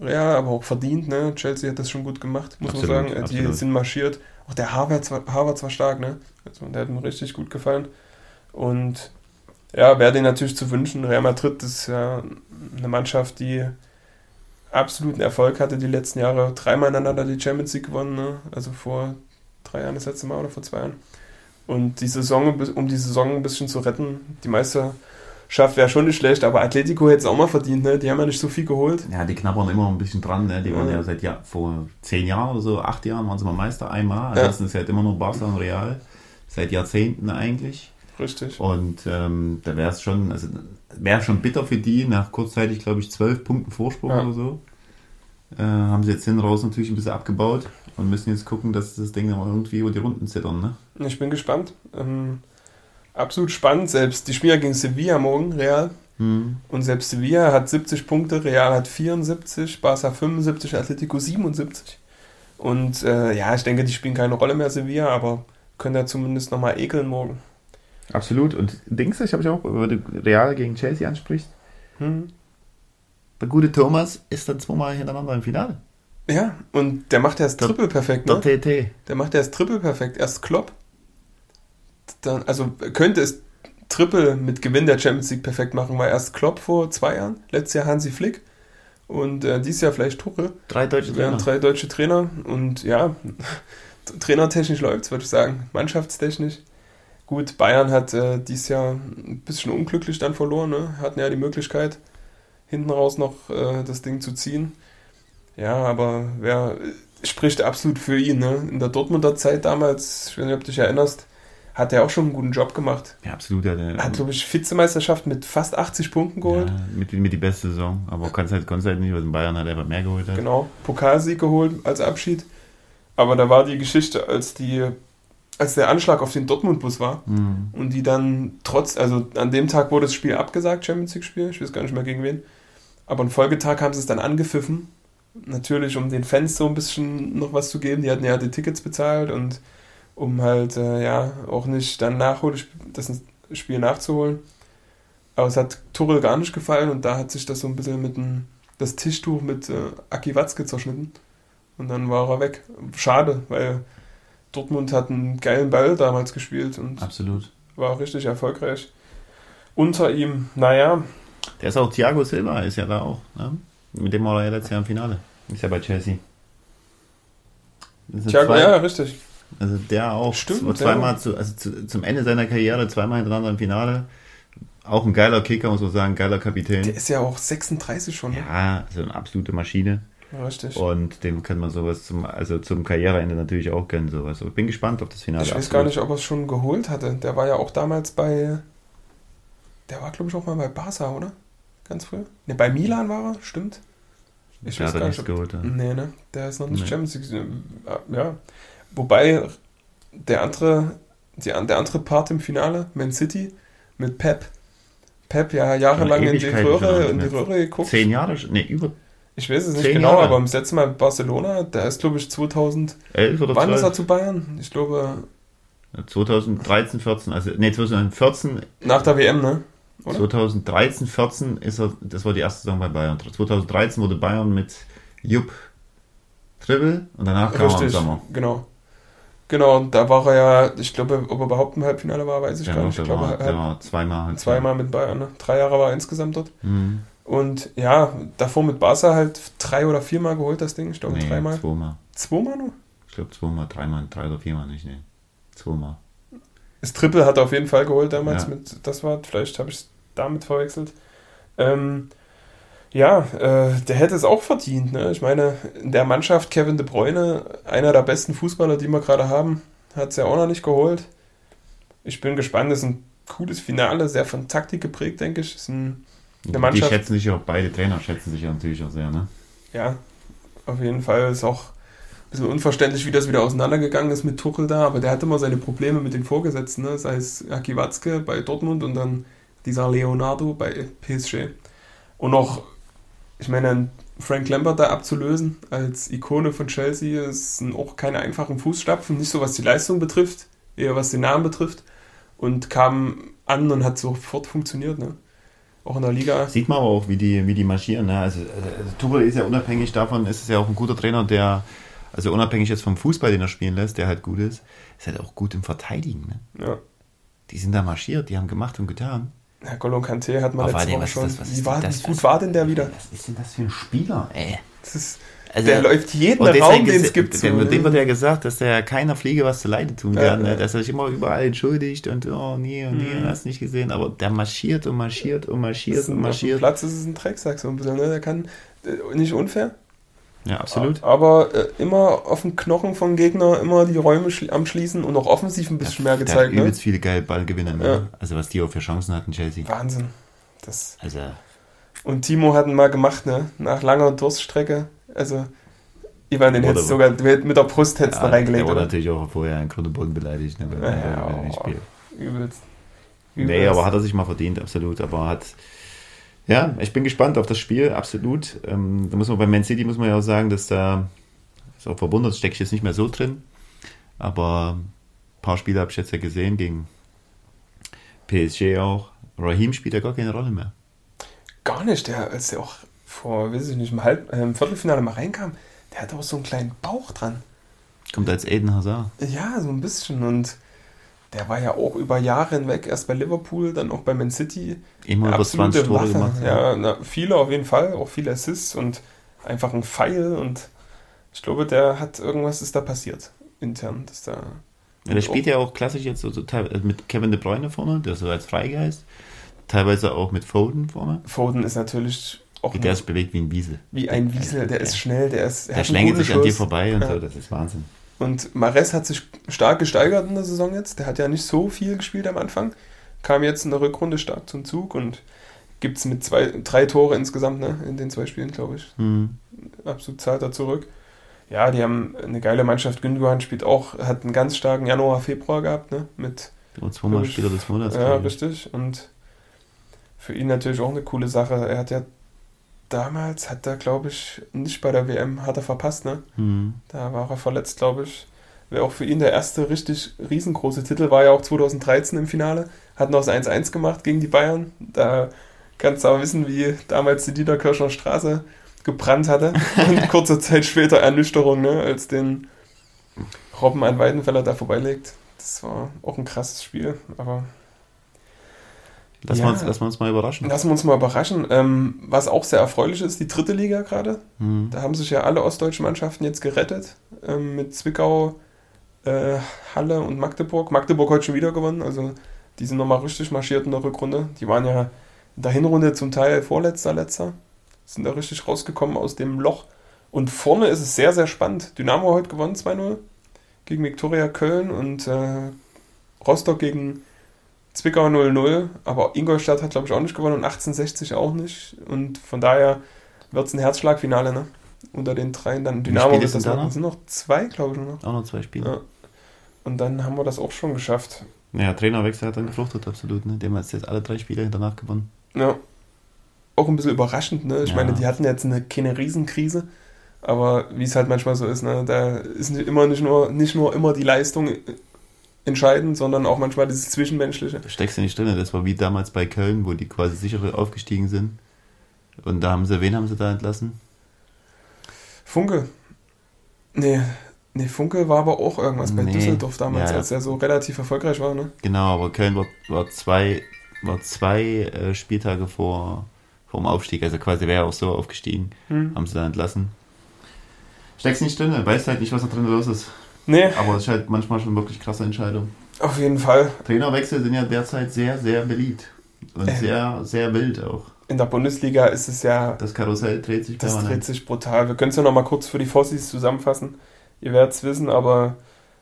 Real, aber auch verdient, ne? Chelsea hat das schon gut gemacht, muss Absolut, man sagen. Äh, Die absolut. sind marschiert. Auch der Harvard war, Harvard war stark, ne? Also der hat mir richtig gut gefallen. Und ja, wäre denen natürlich zu wünschen. Real Madrid ist ja eine Mannschaft, die absoluten Erfolg hatte die letzten Jahre. Dreimal ineinander die Champions League gewonnen, ne? also vor drei Jahren das letzte Mal oder vor zwei Jahren. Und die Saison, um die Saison ein bisschen zu retten, die Meisterschaft wäre schon nicht schlecht, aber Atletico hätte es auch mal verdient, ne? Die haben ja nicht so viel geholt. Ja, die knabbern immer ein bisschen dran, ne? Die waren ja seit Jahr, vor zehn Jahren oder so, acht Jahren waren sie mal Meister einmal. Ansonsten ja. ist halt immer nur Barca und Real. Seit Jahrzehnten eigentlich. Richtig. Und ähm, da wäre es schon, also wäre schon bitter für die, nach kurzzeitig, glaube ich, zwölf Punkten Vorsprung ja. oder so. Äh, haben sie jetzt hin raus natürlich ein bisschen abgebaut und müssen jetzt gucken, dass das Ding dann irgendwie über die Runden zittern. Ne? Ich bin gespannt. Ähm, absolut spannend. Selbst die Spieler gegen Sevilla morgen, Real. Hm. Und selbst Sevilla hat 70 Punkte, Real hat 74, Barca 75, Atletico 77. Und äh, ja, ich denke, die spielen keine Rolle mehr, Sevilla, aber können ja zumindest nochmal ekeln morgen. Absolut. Und denkst du, ich habe ich auch, wenn du Real gegen Chelsea ansprichst, hm. der gute Thomas ist dann zweimal hintereinander im Finale. Ja, und der macht erst Triple perfekt, ne? Der TT. Der macht erst Triple perfekt. Erst Klopp. Dann, also könnte es Triple mit Gewinn der Champions League perfekt machen, weil erst Klopp vor zwei Jahren, letztes Jahr Hansi Flick und äh, dieses Jahr vielleicht Tuchel. Drei deutsche Trainer. Drei deutsche Trainer und ja, [LAUGHS] trainertechnisch läuft es, würde ich sagen. Mannschaftstechnisch. Gut, Bayern hat äh, dieses Jahr ein bisschen unglücklich dann verloren. Ne? Hatten ja die Möglichkeit, hinten raus noch äh, das Ding zu ziehen. Ja, aber wer spricht absolut für ihn. Ne? In der Dortmunder Zeit damals, ich weiß nicht, ob du dich erinnerst, hat er auch schon einen guten Job gemacht. Ja, absolut. Hat, er, hat glaube ich, Vizemeisterschaft mit fast 80 Punkten geholt. Ja, mit, mit die beste Saison. Aber kannst halt, kannst halt nicht, weil in Bayern hat er mehr geholt. Hat. Genau, Pokalsieg geholt als Abschied. Aber da war die Geschichte, als die als der Anschlag auf den Dortmund-Bus war mhm. und die dann trotz, also an dem Tag wurde das Spiel abgesagt, Champions League-Spiel, ich weiß gar nicht mehr gegen wen, aber am Folgetag haben sie es dann angepfiffen natürlich, um den Fans so ein bisschen noch was zu geben. Die hatten ja die Tickets bezahlt und um halt, äh, ja, auch nicht dann nachholen, das Spiel nachzuholen. Aber es hat Tuchel gar nicht gefallen und da hat sich das so ein bisschen mit dem, das Tischtuch mit äh, Aki Watzke zerschnitten. Und dann war er weg. Schade, weil Dortmund hat einen geilen Ball damals gespielt und Absolut. war richtig erfolgreich. Unter ihm, naja. Der ist auch Thiago Silva, ist ja da auch. Ne? Mit dem war er ja letztes Jahr im Finale. Ist ja bei Chelsea. Thiago, zwei, ja, richtig. Also der auch Stimmt, zweimal ja. zu, also zu, zum Ende seiner Karriere zweimal hintereinander im Finale. Auch ein geiler Kicker, muss man sagen, geiler Kapitän. Der ist ja auch 36 schon. Ne? Ja, also eine absolute Maschine. Richtig. Und dem kann man sowas zum, also zum Karriereende natürlich auch gönnen, sowas. Ich bin gespannt, ob das Finale Ich weiß gar nicht, ob er es schon geholt hatte. Der war ja auch damals bei. Der war, glaube ich, auch mal bei Barca, oder? Ganz früh. Ne, bei Milan war er, stimmt. Ich der weiß gar nicht. Geholt, ja. Nee, ne? Der ist noch nicht nee. Champions League. Ja. Wobei der andere, die, der andere Part im Finale, Man City, mit Pep. Pep ja jahrelang in die Röhre, in die Röhre geguckt. Zehn Jahre? Ne, über. Ich weiß es nicht genau, Jahre. aber im letzten Mal Barcelona, der ist glaube ich 2011 oder Wann 12? ist er zu Bayern? Ich glaube 2013, 14, also ne 2014. Nach der WM, ne? Oder? 2013, 14 ist er, das war die erste Saison bei Bayern. 2013 wurde Bayern mit Jupp Triple und danach kam Richtig, er im Sommer. Genau. Genau, und da war er ja, ich glaube, ob er überhaupt im Halbfinale war, weiß ich ja, gar nicht. Ich glaube, war, der war zweimal. Zweimal mit Bayern, ne? Drei Jahre war er insgesamt dort. Mhm. Und ja, davor mit Barca halt drei oder viermal geholt, das Ding. Ich glaube, nee, dreimal. Zweimal. Zweimal nur? Ich glaube, zweimal, dreimal, drei oder viermal nicht, ne. Zweimal. Das Triple hat er auf jeden Fall geholt damals ja. mit, das war, vielleicht habe ich es damit verwechselt. Ähm, ja, äh, der hätte es auch verdient. Ne? Ich meine, in der Mannschaft Kevin De Bruyne, einer der besten Fußballer, die wir gerade haben, hat es ja auch noch nicht geholt. Ich bin gespannt, das ist ein cooles Finale, sehr von Taktik geprägt, denke ich. Ist ein, eine Mannschaft, die schätzen sich auch, beide Trainer schätzen sich natürlich auch sehr, ne? Ja, auf jeden Fall ist auch ein bisschen unverständlich, wie das wieder auseinandergegangen ist mit Tuchel da, aber der hatte immer seine Probleme mit den Vorgesetzten, ne? sei es Aki Watzke bei Dortmund und dann dieser Leonardo bei PSG. Und noch, ich meine, Frank Lampard da abzulösen als Ikone von Chelsea ist auch keine einfachen Fußstapfen, nicht so was die Leistung betrifft, eher was den Namen betrifft. Und kam an und hat sofort funktioniert, ne? Auch in der Liga. Sieht man aber auch, wie die, wie die marschieren. Ne? Also, also Tuchel ist ja unabhängig davon, ist es ja auch ein guter Trainer, der, also unabhängig jetzt vom Fußball, den er spielen lässt, der halt gut ist, ist halt auch gut im Verteidigen. Ne? Ja. Die sind da marschiert, die haben gemacht und getan. Herr Golo Kante hat man letzte Woche schon. das- wie war, das gut war denn der wieder? Was ist denn das für ein Spieler, ey? Das ist, Also, der läuft jeden Raum, den es gibt. Dem, so, dem wird ja gesagt, dass der keiner Fliege was zu Leide tun Ja, kann. ne? ja. Dass er sich immer überall entschuldigt und oh nee und nee, Mhm. hast nicht gesehen. Aber der marschiert und marschiert und marschiert ist und ein, auf dem marschiert. Platz ist es ein Drecksack so ein bisschen. Ne? Der kann äh, nicht unfair, Ja, absolut. aber äh, immer auf den Knochen vom Gegner, immer die Räume schli am Schließen und auch offensiv ein bisschen mehr Der gezeigt. Ne? übelst viele geile Ballgewinner. Ne? Ja. Also was die auch für Chancen hatten, Chelsea. Wahnsinn. Das. Also Und Timo hat ihn mal gemacht, ne? Nach langer Durststrecke. Also, Ivan, den Oder hättest so. sogar mit der Brust hättest du ja, reingelegt. der wurde natürlich auch vorher in Grund und Boden beleidigt, ne? Weil, Ja, weil, ja, weil er nicht oh. spielt. Übelst. Nee, Übelst. aber hat er sich mal verdient, absolut. Aber hat. Ja, ich bin gespannt auf das Spiel, absolut. Ähm, da muss man bei Man City muss man ja auch sagen, dass da ist auch verwundert, stecke ich jetzt nicht mehr so drin. Aber ein paar Spiele habe ich jetzt ja gesehen gegen PSG auch. Raheem spielt ja gar keine Rolle mehr. Gar nicht. Der, als der auch vor, weiß ich nicht, im, Halb, äh, im Viertelfinale mal reinkam, der hat auch so einen kleinen Bauch dran. Kommt als Aiden Hazard. Ja, so ein bisschen. Und der war ja auch über Jahre hinweg, erst bei Liverpool, dann auch bei Man City. Immer über 20 Tore Waffe. gemacht. Ja, na, viele auf jeden Fall, auch viele Assists und einfach ein Pfeil. Und ich glaube, der hat irgendwas ist da passiert intern, dass da. Ja, der spielt ja auch klassisch jetzt so, so äh, mit Kevin De Bruyne vorne, der so als Freigeist. Teilweise auch mit Foden vorne. Foden ist natürlich auch Der sich bewegt wie ein Wiese. wie ein Wiesel, der ist schnell, der ist. er Der schlängelt sich an dir vorbei und Ja. so, das ist Wahnsinn. Und Mares hat sich stark gesteigert in der Saison jetzt. Der hat ja nicht so viel gespielt am Anfang. Kam jetzt in der Rückrunde stark zum Zug und gibt es mit zwei, drei Tore insgesamt ne, in den zwei Spielen, glaube ich. Hm. Absolut zahlt er zurück. Ja, die haben eine geile Mannschaft. Gündogan spielt auch, hat einen ganz starken Januar, Februar gehabt, ne? Mit, Und zweimal Spieler des Monats. ja, richtig. Und für ihn natürlich auch eine coole Sache. Er hat ja damals, hat er, glaube ich, nicht bei der WM, hat er verpasst, ne? Hm. Da war er verletzt, glaube ich. Wäre auch für ihn der erste richtig riesengroße Titel, war ja auch 2013 im Finale. Hat noch das 1-1 gemacht gegen die Bayern. Da kannst du aber wissen, wie damals die Niederkirchner Straße gebrannt hatte. [LAUGHS] Und kurze Zeit später Ernüchterung, ne, als den Robben an Weidenfeller da vorbeilegt. Das war auch ein krasses Spiel. Aber Lass, Ja. wir uns, lass uns mal überraschen. lassen wir uns mal überraschen. Ähm, was auch sehr erfreulich ist, die dritte Liga gerade. Hm. Da haben sich ja alle ostdeutschen Mannschaften jetzt gerettet. Ähm, mit Zwickau, äh, Halle und Magdeburg. Magdeburg heute schon wieder gewonnen. Also die sind nochmal richtig marschiert in der Rückrunde. Die waren ja in der Hinrunde zum Teil vorletzter, letzter. Sind da richtig rausgekommen aus dem Loch. Und vorne ist es sehr, sehr spannend. Dynamo heute gewonnen 2-0 gegen Viktoria Köln und äh, Rostock gegen Zwickau 0-0. Aber Ingolstadt hat, glaube ich, auch nicht gewonnen und 1860 auch nicht. Und von daher wird es ein Herzschlagfinale, ne? Unter den dreien. Dann Dynamo wird das da noch. sind noch zwei, glaube ich, noch. Auch noch zwei Spiele. Ja. Und dann haben wir das auch schon geschafft. Ja, Trainerwechsel hat dann gefruchtet, absolut. Ne? Dem hat jetzt alle drei Spiele danach gewonnen. Ja. Auch ein bisschen überraschend, ne? Ich Ja. meine, die hatten jetzt eine, keine Riesenkrise. Aber wie es halt manchmal so ist, ne? Da ist nicht immer nicht nur, nicht nur immer die Leistung entscheidend, sondern auch manchmal dieses Zwischenmenschliche. Da steckst du nicht drin. Das war wie damals bei Köln, wo die quasi sicher aufgestiegen sind. Und da haben sie, wen haben sie da entlassen? Funke. Nee, nee, Funke war aber auch irgendwas bei Nee. Düsseldorf damals, Ja, ja. als er so relativ erfolgreich war, ne? Genau, aber Köln war, war zwei, war zwei äh, Spieltage vor, vor dem Aufstieg. Also quasi wäre auch so aufgestiegen. Hm. Haben sie da entlassen. Steckst nicht drin, weißt halt nicht, was da drin los ist. Nee, Aber es ist halt manchmal schon wirklich krasse Entscheidung. auf jeden Fall. Trainerwechsel sind ja derzeit sehr, sehr beliebt. Und Ähm. sehr, sehr wild auch. In der Bundesliga ist es ja Das Karussell dreht sich Das permanent. dreht sich brutal. Wir können es ja noch mal kurz für die Fossis zusammenfassen. Ihr werdet es wissen, aber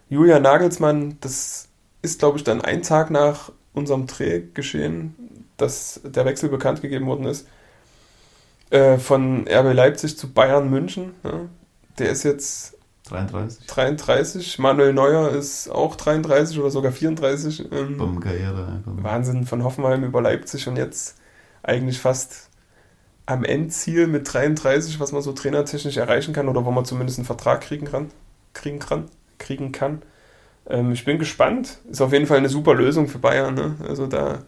Julia Nagelsmann, das ist, glaube ich, dann ein Tag nach unserem Dreh geschehen, dass der Wechsel bekannt gegeben worden ist. Äh, von RB Leipzig zu Bayern München. Ja. Der ist jetzt 33. 33. Manuel Neuer ist auch 33 oder sogar 34. Ähm, Bombenkarriere. Wahnsinn von Hoffenheim über Leipzig und jetzt eigentlich fast am Endziel mit 33, was man so trainertechnisch erreichen kann oder wo man zumindest einen Vertrag kriegen kann. Kriegen kann, kriegen kann. Ähm, ich bin gespannt. Ist auf jeden Fall eine super Lösung für Bayern. Ne? Also da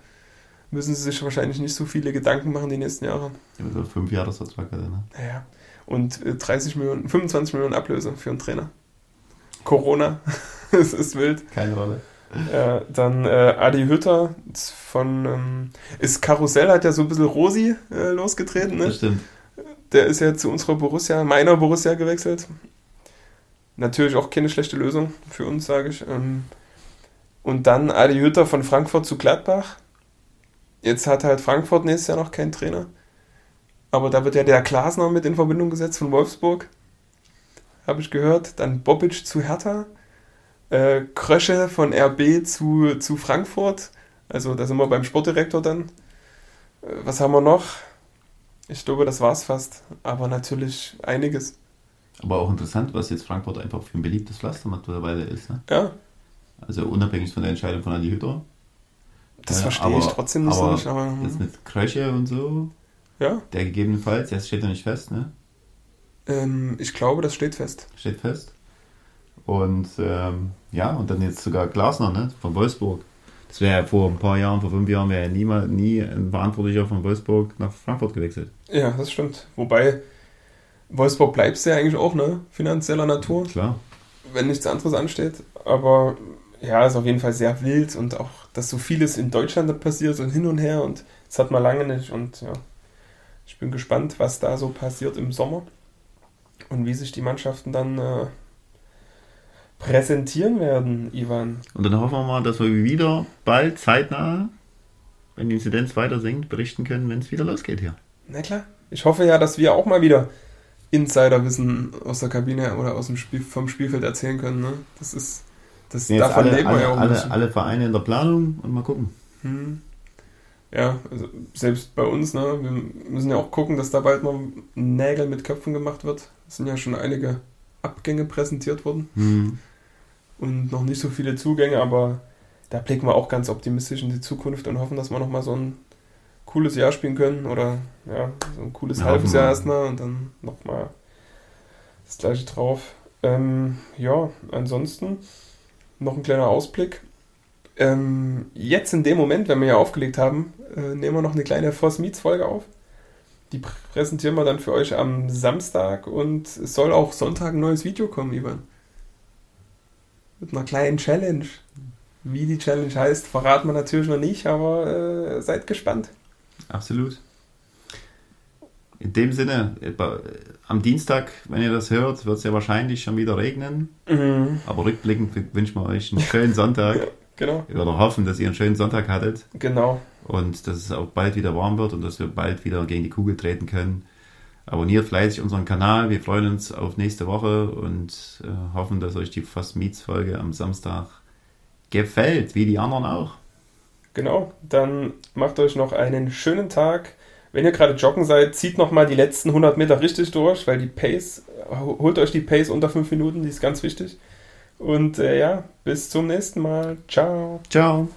müssen sie sich wahrscheinlich nicht so viele Gedanken machen die nächsten Jahre. Ja, so fünf Jahresvertrag er, ne? Naja. Und äh, 30 Millionen, 25 Millionen Ablöse für einen Trainer. Corona, [LAUGHS] es ist wild. Keine Rolle. Ja, dann äh, Adi Hütter von ähm, ist Karussell hat ja so ein bisschen Rosi äh, losgetreten, ne? Das stimmt. Der ist ja zu unserer Borussia, meiner Borussia gewechselt. Natürlich auch keine schlechte Lösung für uns, sage ich. Ähm, und dann Adi Hütter von Frankfurt zu Gladbach. Jetzt hat halt Frankfurt nächstes Jahr noch keinen Trainer. Aber da wird ja der Glasner mit in Verbindung gesetzt von Wolfsburg. Habe ich gehört. Dann Bobic zu Hertha. Äh, Krösche von RB zu, zu Frankfurt. Also da sind wir beim Sportdirektor dann. Äh, was haben wir noch? Ich glaube, das war's fast. Aber natürlich einiges. Aber auch interessant, was jetzt Frankfurt einfach für ein beliebtes Pflaster mittlerweile ist. Ne? Ja, Also unabhängig von der Entscheidung von Adi Hütter. das Ja, verstehe ich aber- trotzdem nicht so aber nicht. Aber, Jetzt mit Kröche und so, ja, der gegebenenfalls, das steht ja nicht fest, ne? ähm, ich glaube, das steht fest. Steht fest. Und ähm, ja, und dann jetzt sogar Glasner, ne? Von Wolfsburg. Das wäre ja vor ein paar Jahren, vor fünf Jahren, wäre ja niemand, nie ein Verantwortlicher von Wolfsburg nach Frankfurt gewechselt. Ja, das stimmt. Wobei, Wolfsburg bleibst ja eigentlich auch, ne? Finanzieller Natur, Klar. wenn nichts anderes ansteht. Aber ja, ist auf jeden Fall sehr wild und auch, dass so vieles in Deutschland passiert und hin und her und das hat man lange nicht. Und ja, ich bin gespannt, was da so passiert im Sommer und wie sich die Mannschaften dann äh, präsentieren werden, Ivan. Und dann hoffen wir mal, dass wir wieder bald zeitnah, wenn die Inzidenz weiter sinkt, berichten können, wenn es wieder losgeht hier. Na klar. Ich hoffe ja, dass wir auch mal wieder Insiderwissen aus der Kabine oder aus dem Spiel, vom Spielfeld erzählen können. Ne? Das ist, das jetzt davon alle, lebt man alle, ja auch alle, alle Vereine in der Planung und mal gucken. Hm. Ja, also selbst bei uns, ne, wir müssen ja auch gucken, dass da bald mal Nägel mit Köpfen gemacht wird. Es sind ja schon einige Abgänge präsentiert worden Hm. und noch nicht so viele Zugänge, aber da blicken wir auch ganz optimistisch in die Zukunft und hoffen, dass wir nochmal so ein cooles Jahr spielen können oder ja, so ein cooles Ja, halbes. Jahr erstmal und dann nochmal das gleiche drauf. Ähm, ja, ansonsten noch ein kleiner Ausblick. Ähm, jetzt in dem Moment, wenn wir ja aufgelegt haben, äh, nehmen wir noch eine kleine Force Meets Folge auf. Die präsentieren wir dann für euch am Samstag und es soll auch Sonntag ein neues Video kommen, Ivan. Mit einer kleinen Challenge. Wie die Challenge heißt, verraten wir natürlich noch nicht, aber äh, seid gespannt. Absolut. In dem Sinne, etwa, äh, am Dienstag, wenn ihr das hört, wird es ja wahrscheinlich schon wieder regnen. Aber rückblickend wünschen wir euch einen schönen Sonntag. [LAUGHS] Genau, Oder hoffen, dass ihr einen schönen Sonntag hattet genau. und dass es auch bald wieder warm wird und dass wir bald wieder gegen die Kugel treten können. Abonniert fleißig unseren Kanal. Wir freuen uns auf nächste Woche und äh, hoffen, dass euch die Fast Meets Folge am Samstag gefällt, wie die anderen auch. Genau, dann macht euch noch einen schönen Tag. Wenn ihr gerade joggen seid, zieht noch mal die letzten 100 Meter richtig durch, weil die Pace, holt euch die Pace unter 5 Minuten, die ist ganz wichtig. Und äh, ja, bis zum nächsten Mal. Ciao. Ciao.